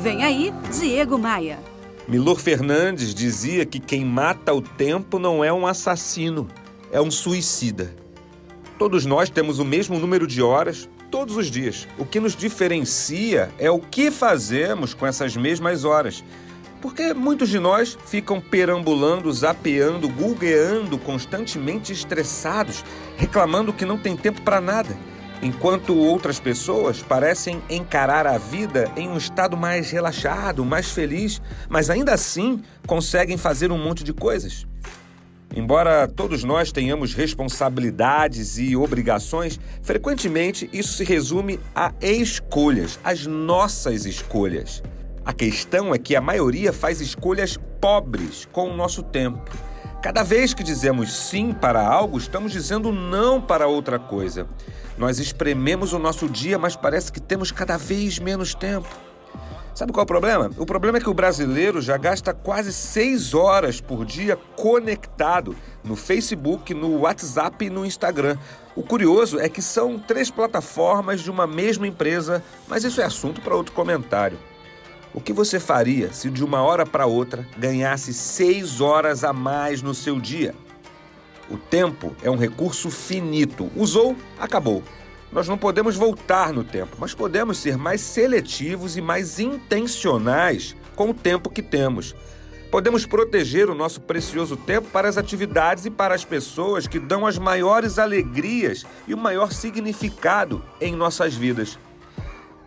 Vem aí, Diego Maia. Milor Fernandes dizia que quem mata o tempo não é um assassino, é um suicida. Todos nós temos o mesmo número de horas todos os dias. O que nos diferencia é o que fazemos com essas mesmas horas. Porque muitos de nós ficam perambulando, zapeando, gulgueando, constantemente estressados, reclamando que não tem tempo para nada, enquanto outras pessoas parecem encarar a vida em um estado mais relaxado, mais feliz, mas ainda assim conseguem fazer um monte de coisas. Embora todos nós tenhamos responsabilidades e obrigações, frequentemente isso se resume a escolhas, as nossas escolhas. A questão é que a maioria faz escolhas pobres com o nosso tempo. Cada vez que dizemos sim para algo, estamos dizendo não para outra coisa. Nós esprememos o nosso dia, mas parece que temos cada vez menos tempo. Sabe qual é o problema? O problema é que o brasileiro já gasta quase seis horas por dia conectado no Facebook, no WhatsApp e no Instagram. O curioso é que são três plataformas de uma mesma empresa, mas isso é assunto para outro comentário. O que você faria se de uma hora para outra ganhasse seis horas a mais no seu dia? O tempo é um recurso finito. Usou, acabou. Nós não podemos voltar no tempo, mas podemos ser mais seletivos e mais intencionais com o tempo que temos. Podemos proteger o nosso precioso tempo para as atividades e para as pessoas que dão as maiores alegrias e o maior significado em nossas vidas.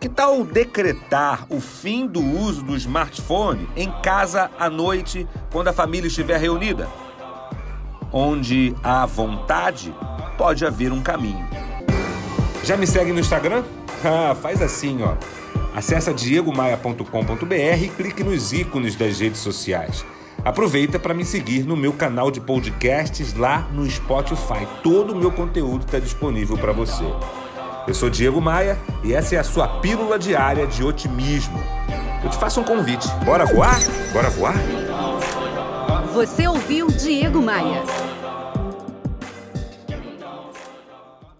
Que tal decretar o fim do uso do smartphone em casa à noite, quando a família estiver reunida? Onde há vontade, pode haver um caminho. Já me segue no Instagram? Ah, faz assim, ó. Acesse diegomaia.com.br e clique nos ícones das redes sociais. Aproveita para me seguir no meu canal de podcasts lá no Spotify. Todo o meu conteúdo está disponível para você. Eu sou Diego Maia e essa é a sua pílula diária de otimismo. Eu te faço um convite. Bora voar? Bora voar? Você ouviu Diego Maia.